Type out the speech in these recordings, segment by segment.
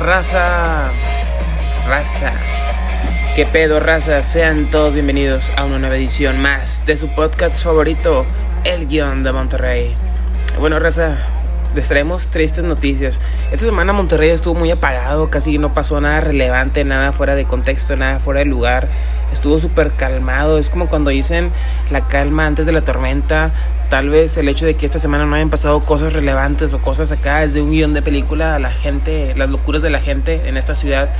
¿Qué pedo, raza? Raza. ¿Qué pedo, raza? Sean todos bienvenidos a una nueva edición más de su podcast favorito, El Guión de Monterrey. Bueno, raza, les traemos tristes noticias. Esta semana Monterrey estuvo muy apagado, casi no pasó nada relevante, nada fuera de contexto, nada fuera de lugar. Estuvo súper calmado, es como cuando dicen la calma antes de la tormenta. Tal vez el hecho de que esta semana no hayan pasado cosas relevantes o cosas acá desde un guion de película, la gente, las locuras de la gente en esta ciudad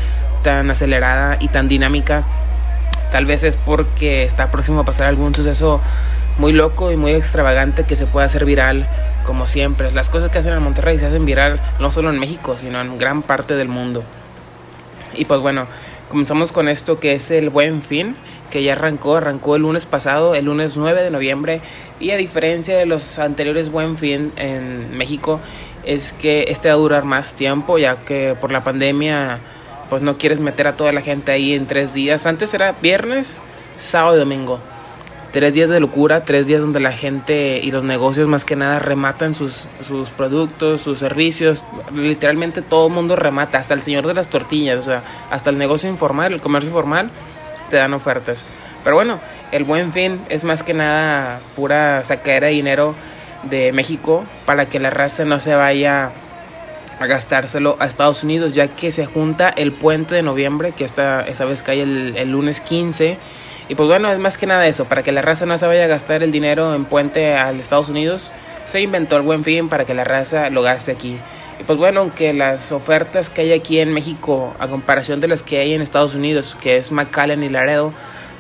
tan acelerada y tan dinámica. Tal vez es porque está próximo a pasar algún suceso muy loco y muy extravagante que se pueda hacer viral como siempre. Las cosas que hacen en Monterrey se hacen viral no solo en México, sino en gran parte del mundo. Y pues bueno, comenzamos con esto que es el Buen Fin, que ya arrancó, arrancó el lunes pasado, el lunes 9 de noviembre. Y a diferencia de los anteriores Buen Fin en México, es que este va a durar más tiempo, ya que por la pandemia pues no quieres meter a toda la gente ahí en tres días. Antes era viernes, sábado y domingo tres días de locura, tres días donde la gente y los negocios más que nada rematan sus, sus productos, sus servicios, literalmente todo el mundo remata, hasta el señor de las tortillas, o sea, hasta el negocio informal, el comercio informal, te dan ofertas. Pero bueno, el buen fin es más que nada pura sacar de dinero de México para que la raza no se vaya a gastárselo a Estados Unidos, ya que se junta el puente de noviembre, que esta, esta vez cae el, el lunes 15 y pues bueno, es más que nada eso, para que la raza no se vaya a gastar el dinero en puente al Estados Unidos, se inventó el buen fin para que la raza lo gaste aquí. Y pues bueno, aunque las ofertas que hay aquí en México, a comparación de las que hay en Estados Unidos, que es McAllen y Laredo,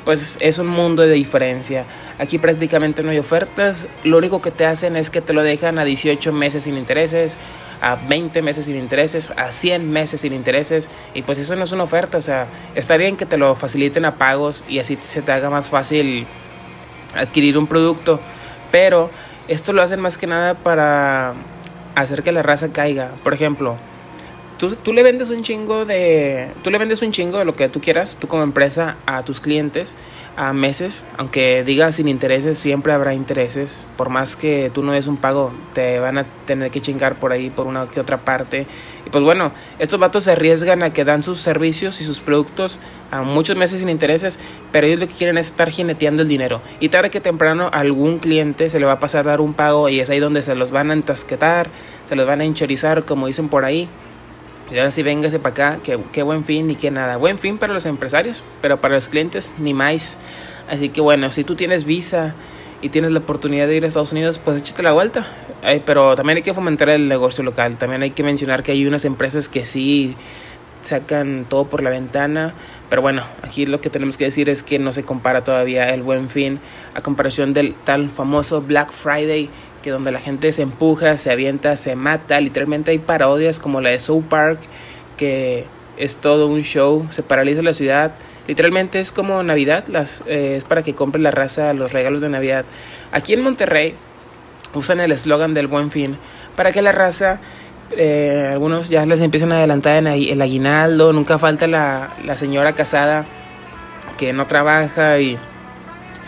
pues es un mundo de diferencia. Aquí prácticamente no hay ofertas, lo único que te hacen es que te lo dejan a 18 meses sin intereses, a 20 meses sin intereses, a 100 meses sin intereses, y pues eso no es una oferta, o sea, está bien que te lo faciliten a pagos y así se te haga más fácil adquirir un producto, pero esto lo hacen más que nada para hacer que la raza caiga. Por ejemplo, tú, tú le vendes un chingo de. Tú le vendes un chingo de lo que tú quieras, tú como empresa, a tus clientes a meses, aunque diga sin intereses, siempre habrá intereses. Por más que tú no des un pago, te van a tener que chingar por ahí, por una que otra parte. Y pues bueno, estos vatos se arriesgan a que dan sus servicios y sus productos a muchos meses sin intereses, pero ellos lo que quieren es estar jineteando el dinero. Y tarde que temprano algún cliente se le va a pasar a dar un pago y es ahí donde se los van a entasquetar, se los van a hinchorizar, como dicen por ahí. Y ahora sí, véngase para acá, que, qué buen fin ni qué nada. Buen fin para los empresarios, pero para los clientes ni más. Así que bueno, si tú tienes visa y tienes la oportunidad de ir a Estados Unidos, pues échate la vuelta. pero también hay que fomentar el negocio local. También hay que mencionar que hay unas empresas que sí sacan todo por la ventana. Pero bueno, aquí lo que tenemos que decir es que no se compara todavía el buen fin a comparación del tal famoso Black Friday que donde la gente se empuja, se avienta, se mata, literalmente hay parodias como la de South Park, que es todo un show, se paraliza la ciudad, literalmente es como Navidad, las, eh, es para que compre la raza los regalos de Navidad. Aquí en Monterrey usan el eslogan del buen fin para que la raza, eh, algunos ya les empiezan a adelantar el aguinaldo, nunca falta la, la señora casada que no trabaja y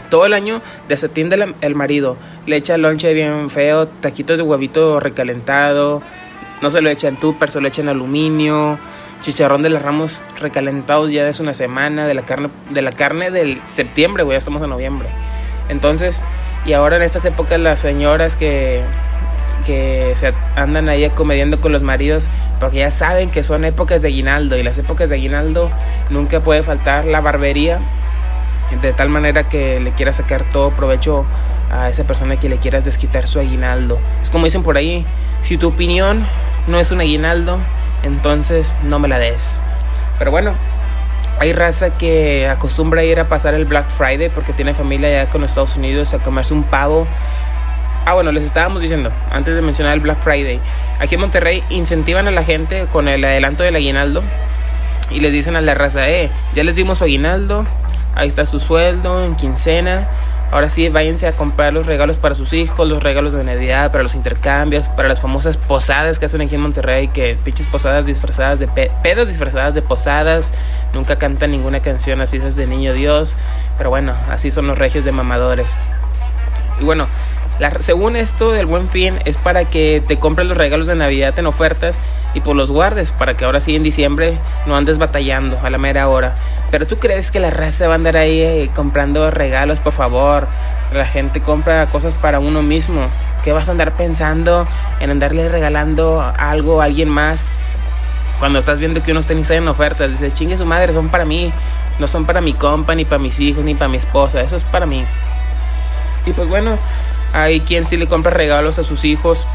todo el año desatiende el marido. Le echa lonche bien feo, taquitos de huevito recalentado. No se lo echa en tupper, se lo echa en aluminio. Chicharrón de los ramos recalentados ya de una semana. De la carne, de la carne del septiembre, güey, ya estamos en noviembre. Entonces, y ahora en estas épocas las señoras que, que se andan ahí comediando con los maridos porque ya saben que son épocas de aguinaldo y las épocas de aguinaldo nunca puede faltar la barbería de tal manera que le quieras sacar todo provecho a esa persona que le quieras desquitar su aguinaldo. Es como dicen por ahí, si tu opinión no es un aguinaldo, entonces no me la des. Pero bueno, hay raza que acostumbra ir a pasar el Black Friday porque tiene familia allá con Estados Unidos a comerse un pavo. Ah, bueno, les estábamos diciendo, antes de mencionar el Black Friday, aquí en Monterrey incentivan a la gente con el adelanto del aguinaldo y les dicen a la raza, eh, ya les dimos aguinaldo, Ahí está su sueldo en quincena. Ahora sí, váyanse a comprar los regalos para sus hijos, los regalos de Navidad, para los intercambios, para las famosas posadas que hacen aquí en Monterrey, que pinches posadas disfrazadas de pedas disfrazadas de posadas. Nunca cantan ninguna canción así desde Niño Dios. Pero bueno, así son los regios de mamadores. Y bueno, la, según esto del buen fin es para que te compres los regalos de Navidad en ofertas y pues los guardes para que ahora sí en diciembre no andes batallando a la mera hora. Pero tú crees que la raza va a andar ahí eh, comprando regalos, por favor. La gente compra cosas para uno mismo. ¿Qué vas a andar pensando en andarle regalando algo a alguien más? Cuando estás viendo que unos tenis están en ofertas, dices, chingue su madre, son para mí. No son para mi compa, ni para mis hijos, ni para mi esposa. Eso es para mí. Y pues bueno, hay quien sí le compra regalos a sus hijos,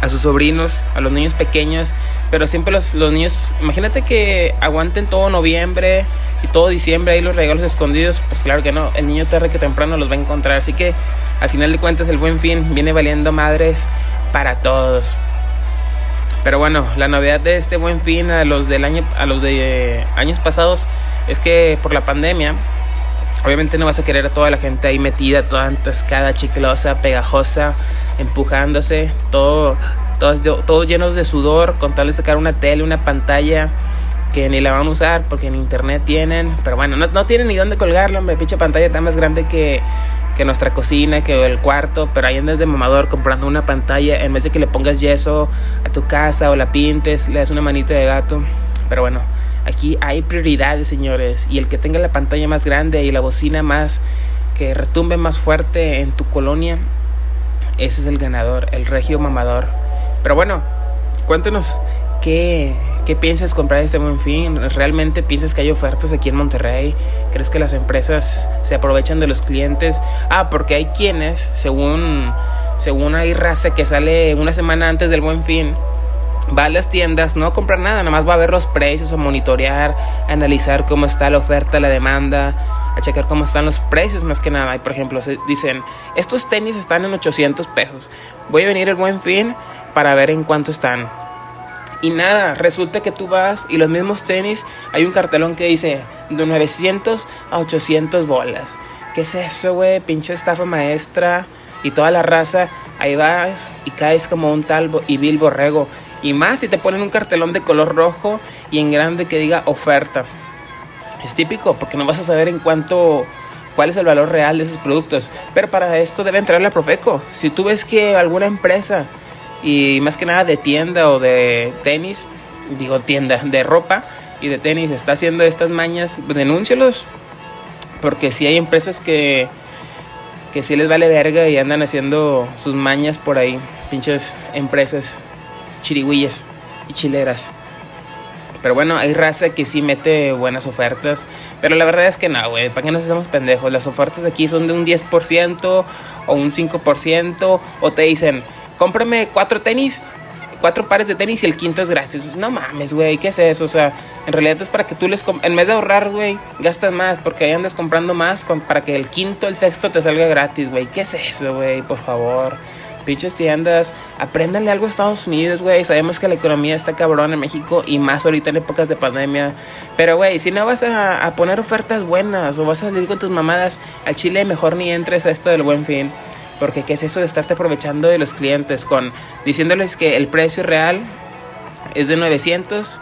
a sus sobrinos, a los niños pequeños. Pero siempre los, niños, imagínate que aguanten todo noviembre y todo diciembre ahí los regalos escondidos. Pues claro que no, el niño tarde que temprano los va a encontrar. Así que al final de cuentas el buen fin viene valiendo madres para todos. Pero bueno, la novedad de este buen fin a los del año a los de años pasados es que por la pandemia obviamente no vas a querer a toda la gente ahí metida, toda entascada, chiclosa, pegajosa, empujándose, todo todos, todos llenos de sudor, con tal de sacar una tele, una pantalla que ni la van a usar porque en internet tienen, pero bueno, no, tienen ni dónde colgarlo, hombre, pinche pantalla está más grande que, que nuestra cocina, que el cuarto, pero ahí andas de mamador comprando una pantalla en vez de que le pongas yeso a tu casa o la pintes, le das una manita de gato. Pero bueno, aquí hay prioridades, señores, y el que tenga la pantalla más grande y la bocina más que retumbe más fuerte en tu colonia, ese es el ganador, el regio mamador. Pero bueno, cuéntenos qué ¿Qué piensas comprar este buen fin? ¿Realmente piensas que hay ofertas aquí en Monterrey? ¿Crees que las empresas se aprovechan de los clientes? Ah, porque hay quienes, según, según hay raza que sale una semana antes del buen fin, va a las tiendas, no a comprar nada, nada más va a ver los precios, a monitorear, a analizar cómo está la oferta, la demanda, a checar cómo están los precios más que nada. Y por ejemplo, se dicen, estos tenis están en 800 pesos. Voy a venir el buen fin para ver en cuánto están y nada, resulta que tú vas y los mismos tenis, hay un cartelón que dice de 900 a 800 bolas. ¿Qué es eso, güey? Pinche estafa maestra y toda la raza. Ahí vas y caes como un tal y vil borrego. Y más si te ponen un cartelón de color rojo y en grande que diga oferta. Es típico porque no vas a saber en cuánto cuál es el valor real de esos productos. Pero para esto debe entrar la Profeco. Si tú ves que alguna empresa y más que nada de tienda o de tenis, digo tienda, de ropa y de tenis está haciendo estas mañas, denúncielos, porque si hay empresas que, que sí les vale verga y andan haciendo sus mañas por ahí, pinches empresas chirigüillas y chileras. Pero bueno, hay raza que sí mete buenas ofertas. Pero la verdad es que no, güey. ¿Para qué nos estamos pendejos? Las ofertas aquí son de un 10% o un 5%. O te dicen, cómprame cuatro tenis, cuatro pares de tenis y el quinto es gratis. No mames, güey, ¿qué es eso? O sea, en realidad es para que tú les... En vez de ahorrar, güey, gastas más porque ahí andas comprando más para que el quinto, el sexto te salga gratis, güey. ¿Qué es eso, güey? Por favor. Pinches tiendas, apréndanle algo a Estados Unidos, güey. Sabemos que la economía está cabrón en México y más ahorita en épocas de pandemia. Pero, güey, si no vas a, poner ofertas buenas o vas a salir con tus mamadas al Chile, mejor ni entres a esto del buen fin. Porque qué es eso de estarte aprovechando de los clientes con diciéndoles que el precio real es de 900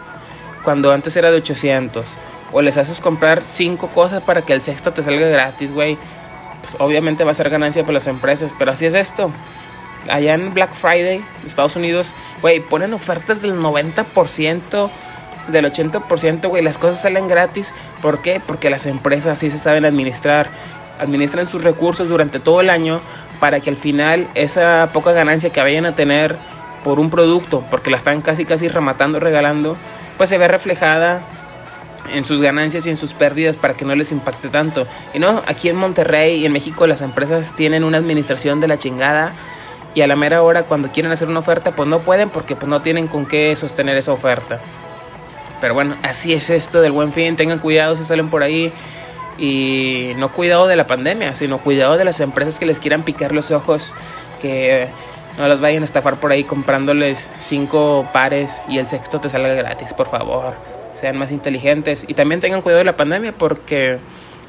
cuando antes era de 800. O les haces comprar cinco cosas para que el sexto te salga gratis, güey. Pues obviamente va a ser ganancia para las empresas, pero así es esto. Allá en Black Friday, Estados Unidos, güey, ponen ofertas del 90%, del 80%, güey, las cosas salen gratis. ¿Por qué? Porque las empresas sí se saben administrar. Administran sus recursos durante todo el año para que al final esa poca ganancia que vayan a tener por un producto, porque la están casi casi rematando, regalando, pues se ve reflejada en sus ganancias y en sus pérdidas para que no les impacte tanto. Y no, aquí en Monterrey y en México las empresas tienen una administración de la chingada y a la mera hora cuando quieren hacer una oferta pues no pueden porque pues no tienen con qué sostener esa oferta. Pero bueno, así es esto del buen fin, tengan cuidado si salen por ahí y no cuidado de la pandemia, sino cuidado de las empresas que les quieran picar los ojos, que no las vayan a estafar por ahí comprándoles cinco pares y el sexto te salga gratis, por favor. Sean más inteligentes y también tengan cuidado de la pandemia porque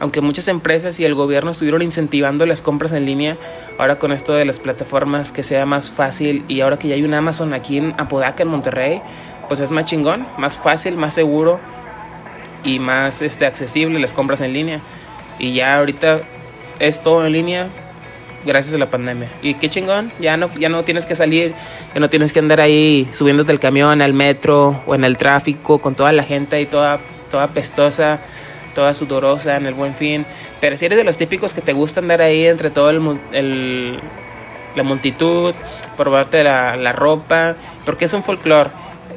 aunque muchas empresas y el gobierno estuvieron incentivando las compras en línea, ahora con esto de las plataformas que sea más fácil y ahora que ya hay un Amazon aquí en Apodaca, en Monterrey, pues es más chingón, más fácil, más seguro y más este, accesible las compras en línea. Y ya ahorita es todo en línea. gracias a la pandemia. Y qué chingón, ya no, ya no tienes que salir, ya no tienes que andar ahí subiéndote el camión, al metro o en el tráfico con toda la gente ahí toda, toda pestosa, toda sudorosa en el buen fin. Pero si eres de los típicos que te gusta andar ahí entre todo el, el la multitud, probarte la, la ropa, porque es un folclore.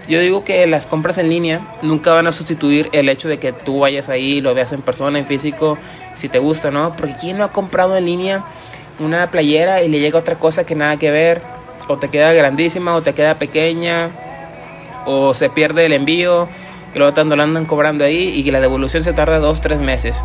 Yo digo que las compras en línea nunca van a sustituir el hecho de que tú vayas ahí, lo veas en persona, en físico, si te gusta, ¿no? Porque ¿quién no ha comprado en línea una playera y le llega otra cosa que nada que ver? O te queda grandísima, o te queda pequeña, o se pierde el envío, y luego te andan cobrando ahí y que la devolución se tarda dos, tres meses.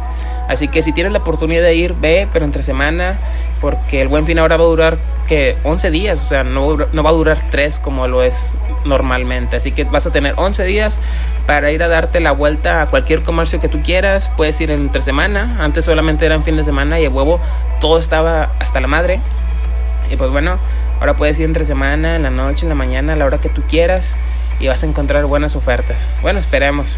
Así que si tienes la oportunidad de ir, ve, pero entre semana, porque el buen fin ahora va a durar que 11 días, o sea, no, va a durar 3 como lo es normalmente. Así que vas a tener 11 días para ir a darte la vuelta a cualquier comercio que tú quieras. Puedes ir entre semana, antes solamente eran fin de semana y el huevo todo estaba hasta la madre. Y pues bueno, ahora puedes ir entre semana, en la noche, en la mañana, a la hora que tú quieras y vas a encontrar buenas ofertas. Bueno, esperemos.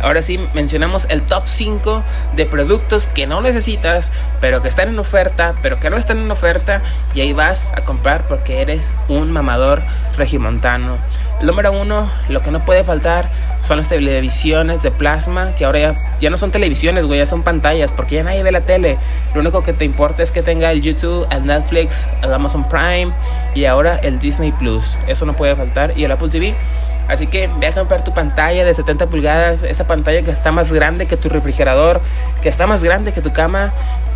Ahora sí, mencionamos el top 5 de productos que no necesitas, pero que están en oferta, pero que no están en oferta, y ahí vas a comprar porque eres un mamador regimontano. Número 1, lo que no puede faltar son las televisiones de plasma, que ahora ya, ya no son televisiones, güey, ya son pantallas, porque ya nadie ve la tele. Lo único que te importa es que tenga el YouTube, el Netflix, el Amazon Prime y ahora el Disney Plus. Eso no puede faltar. Y el Apple TV. Así que ve a comprar tu pantalla de 70 pulgadas, esa pantalla que está más grande que tu refrigerador, que está más grande que tu cama,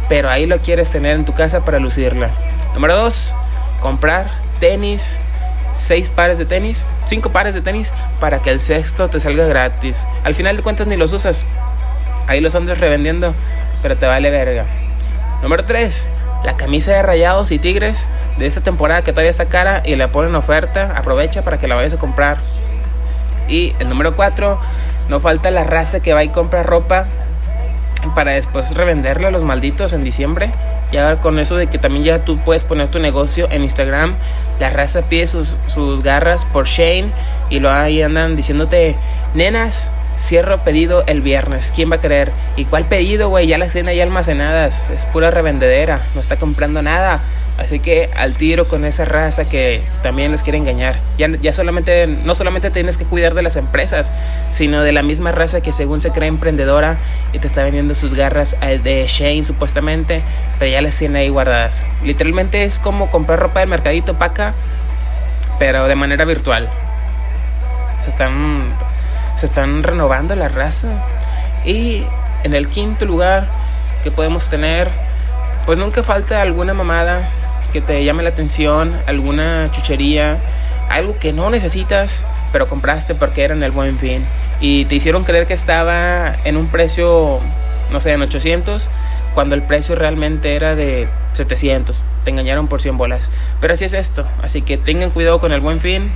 pero ahí lo quieres tener en tu casa para lucirla. Número 2, comprar tenis, 6 pares de tenis, 5 pares de tenis para que el sexto te salga gratis. Al final de cuentas ni los usas. Ahí los andas revendiendo, pero te vale verga. Número 3, la camisa de rayados y tigres de esta temporada que todavía está cara y la ponen en oferta. Aprovecha para que la vayas a comprar. Y el número 4, no falta la raza que va y compra ropa para después revenderla a los malditos en diciembre. Ya con eso de que también ya tú puedes poner tu negocio en Instagram. La raza pide sus, sus garras por Shane y lo ahí andan diciéndote, nenas, cierro pedido el viernes. ¿Quién va a creer? ¿Y cuál pedido, güey? Ya las tienen ahí almacenadas. Es pura revendedera. No está comprando nada. Así que al tiro con esa raza que también les quiere engañar. Ya, ya solamente, no solamente tienes que cuidar de las empresas, sino de la misma raza que según se cree emprendedora y te está vendiendo sus garras de Shane supuestamente, pero ya las tiene ahí guardadas. Literalmente es como comprar ropa de mercadito paca, pero de manera virtual. Se están, se están renovando la raza. Y en el quinto lugar que podemos tener, pues nunca falta alguna mamada que te llame la atención, alguna chuchería, algo que no necesitas, pero compraste porque era en el buen fin. Y te hicieron creer que estaba en un precio, no sé, en 800, cuando el precio realmente era de 700. Te engañaron por 100 bolas. Pero así es esto. Así que tengan cuidado con el buen fin.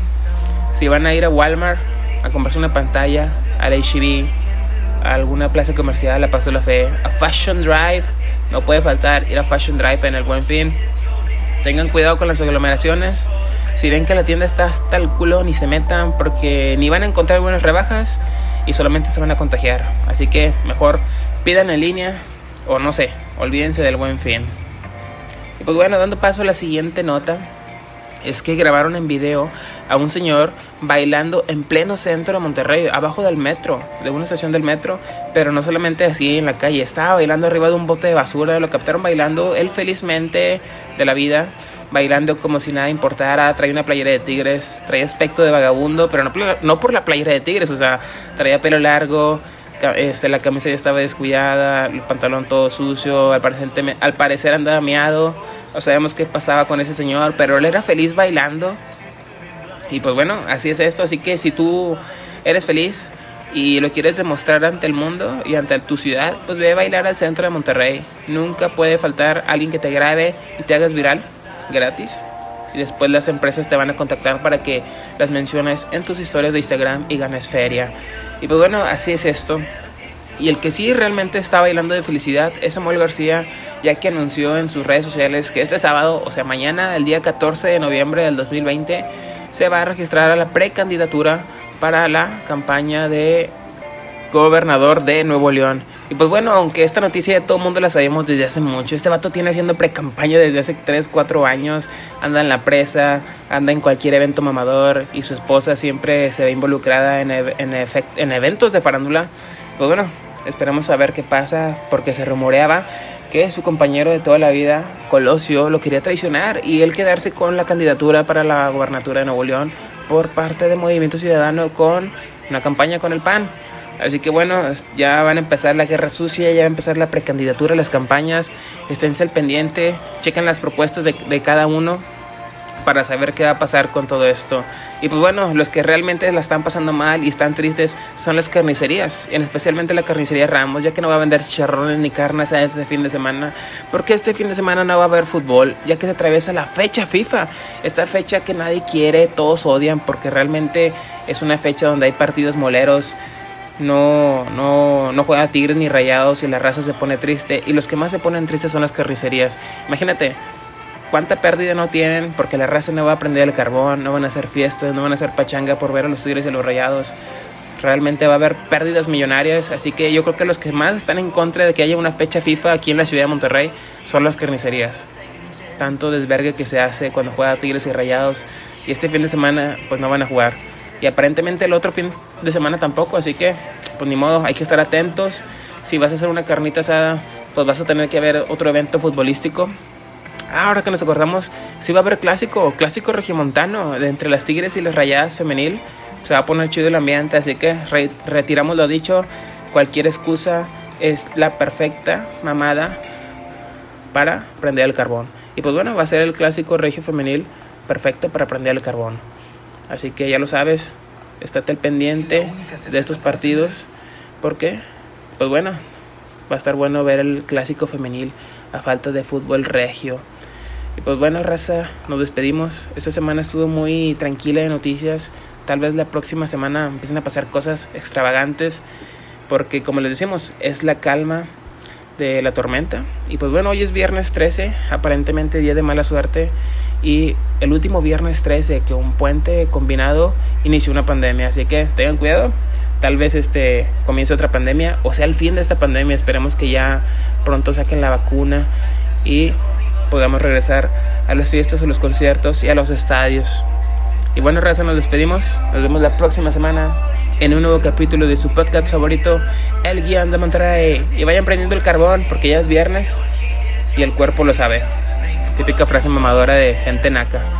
Si van a ir a Walmart a comprarse una pantalla, al HB, a alguna plaza comercial, a Paso la Fe, a Fashion Drive, no puede faltar ir a Fashion Drive en el buen fin. Tengan cuidado con las aglomeraciones. Si ven que la tienda está hasta el culo, ni se metan porque ni van a encontrar buenas rebajas y solamente se van a contagiar. Así que mejor pidan en línea o no sé, olvídense del buen fin. Y pues bueno, dando paso a la siguiente nota, es que grabaron en video a un señor bailando en pleno centro de Monterrey, abajo del metro, de una estación del metro, pero no solamente así en la calle, estaba bailando arriba de un bote de basura, lo captaron bailando él felizmente de la vida, bailando como si nada importara, traía una playera de tigres, traía aspecto de vagabundo, pero no, por la playera de tigres, o sea, traía pelo largo, este, la camisa ya estaba descuidada, el pantalón todo sucio, al parecer, al parecer andaba miado no sabemos qué pasaba con ese señor, pero él era feliz bailando. Y pues bueno, así es esto. Así que si tú eres feliz y lo quieres demostrar ante el mundo y ante tu ciudad, pues ve a bailar al centro de Monterrey. Nunca puede faltar alguien que te grabe y te hagas viral gratis. Y después las empresas te van a contactar para que las menciones en tus historias de Instagram y ganes feria. Y pues bueno, así es esto. Y el que sí realmente está bailando de felicidad es Samuel García, ya que anunció en sus redes sociales que este sábado, o sea mañana, el día 14 de noviembre del 2020, se va a registrar a la precandidatura para la campaña de gobernador de Nuevo León. Y pues bueno, aunque esta noticia ya todo el mundo la sabíamos desde hace mucho, este vato tiene haciendo pre-campaña desde hace 3, 4 años, anda en la presa, anda en cualquier evento mamador y su esposa siempre se ve involucrada en, en eventos de farándula. Pues bueno, esperamos a ver qué pasa porque se rumoreaba que su compañero de toda la vida, Colosio, lo quería traicionar y él quedarse con la candidatura para la gobernatura de Nuevo León por parte del Movimiento Ciudadano con una campaña con el PAN. Así que bueno, ya van a empezar la guerra sucia, ya va a empezar la precandidatura, las campañas. Esténse al pendiente, chequen las propuestas de, de cada uno para saber qué va a pasar con todo esto. Y pues bueno, los que realmente la están pasando mal y están tristes son las carnicerías, en especialmente la carnicería Ramos, ya que no va a vender chicharrones ni carnes a este fin de semana, porque este fin de semana no va a haber fútbol, ya que se atraviesa la fecha FIFA, esta fecha que nadie quiere, todos odian, porque realmente es una fecha donde hay partidos moleros, no, no, no juega Tigres ni Rayados y la raza se pone triste. Y los que más se ponen tristes son las carnicerías. Imagínate, cuánta pérdida no tienen porque la raza no va a prender el carbón, no van a hacer fiestas, no van a hacer pachanga por ver a los Tigres y a los Rayados. Realmente va a haber pérdidas millonarias, así que yo creo que los que más están en contra de que haya una fecha FIFA aquí en la ciudad de Monterrey son las carnicerías. Tanto desvergue que se hace cuando juega Tigres y Rayados y este fin de semana pues no van a jugar y aparentemente el otro fin de semana tampoco, así que pues ni modo, hay que estar atentos. Si vas a hacer una carnita asada, pues vas a tener que ver otro evento futbolístico. Ah, ahora que nos acordamos, si va a haber clásico, clásico regimontano de entre las Tigres y las Rayadas femenil. Se va a poner chido el ambiente, así que retiramos lo dicho. Cualquier excusa es la perfecta mamada para prender el carbón. Y pues bueno, va a ser el clásico regio femenil perfecto para prender el carbón. Así que ya lo sabes, estate al pendiente de estos partidos. porque Pues bueno, va a estar bueno ver el clásico femenil a falta de fútbol regio. Y pues bueno, raza, nos despedimos. Esta semana estuvo muy tranquila de noticias. Tal vez la próxima semana empiecen a pasar cosas extravagantes. Porque como les decimos, es la calma de la tormenta. Y pues bueno, hoy es viernes 13, aparentemente día de mala suerte y el último viernes 13 que un puente combinado inició una pandemia, así que tengan cuidado. Tal vez este comience otra pandemia o sea el fin de esta pandemia. Esperemos que ya pronto saquen la vacuna y podamos regresar a las fiestas, a los conciertos y a los estadios. Y bueno, raza, nos despedimos. Nos vemos la próxima semana en un nuevo capítulo de su podcast favorito, El Guión de Monterrey. Y vayan prendiendo el carbón porque ya es viernes y el cuerpo lo sabe. Típica frase mamadora de gente naca.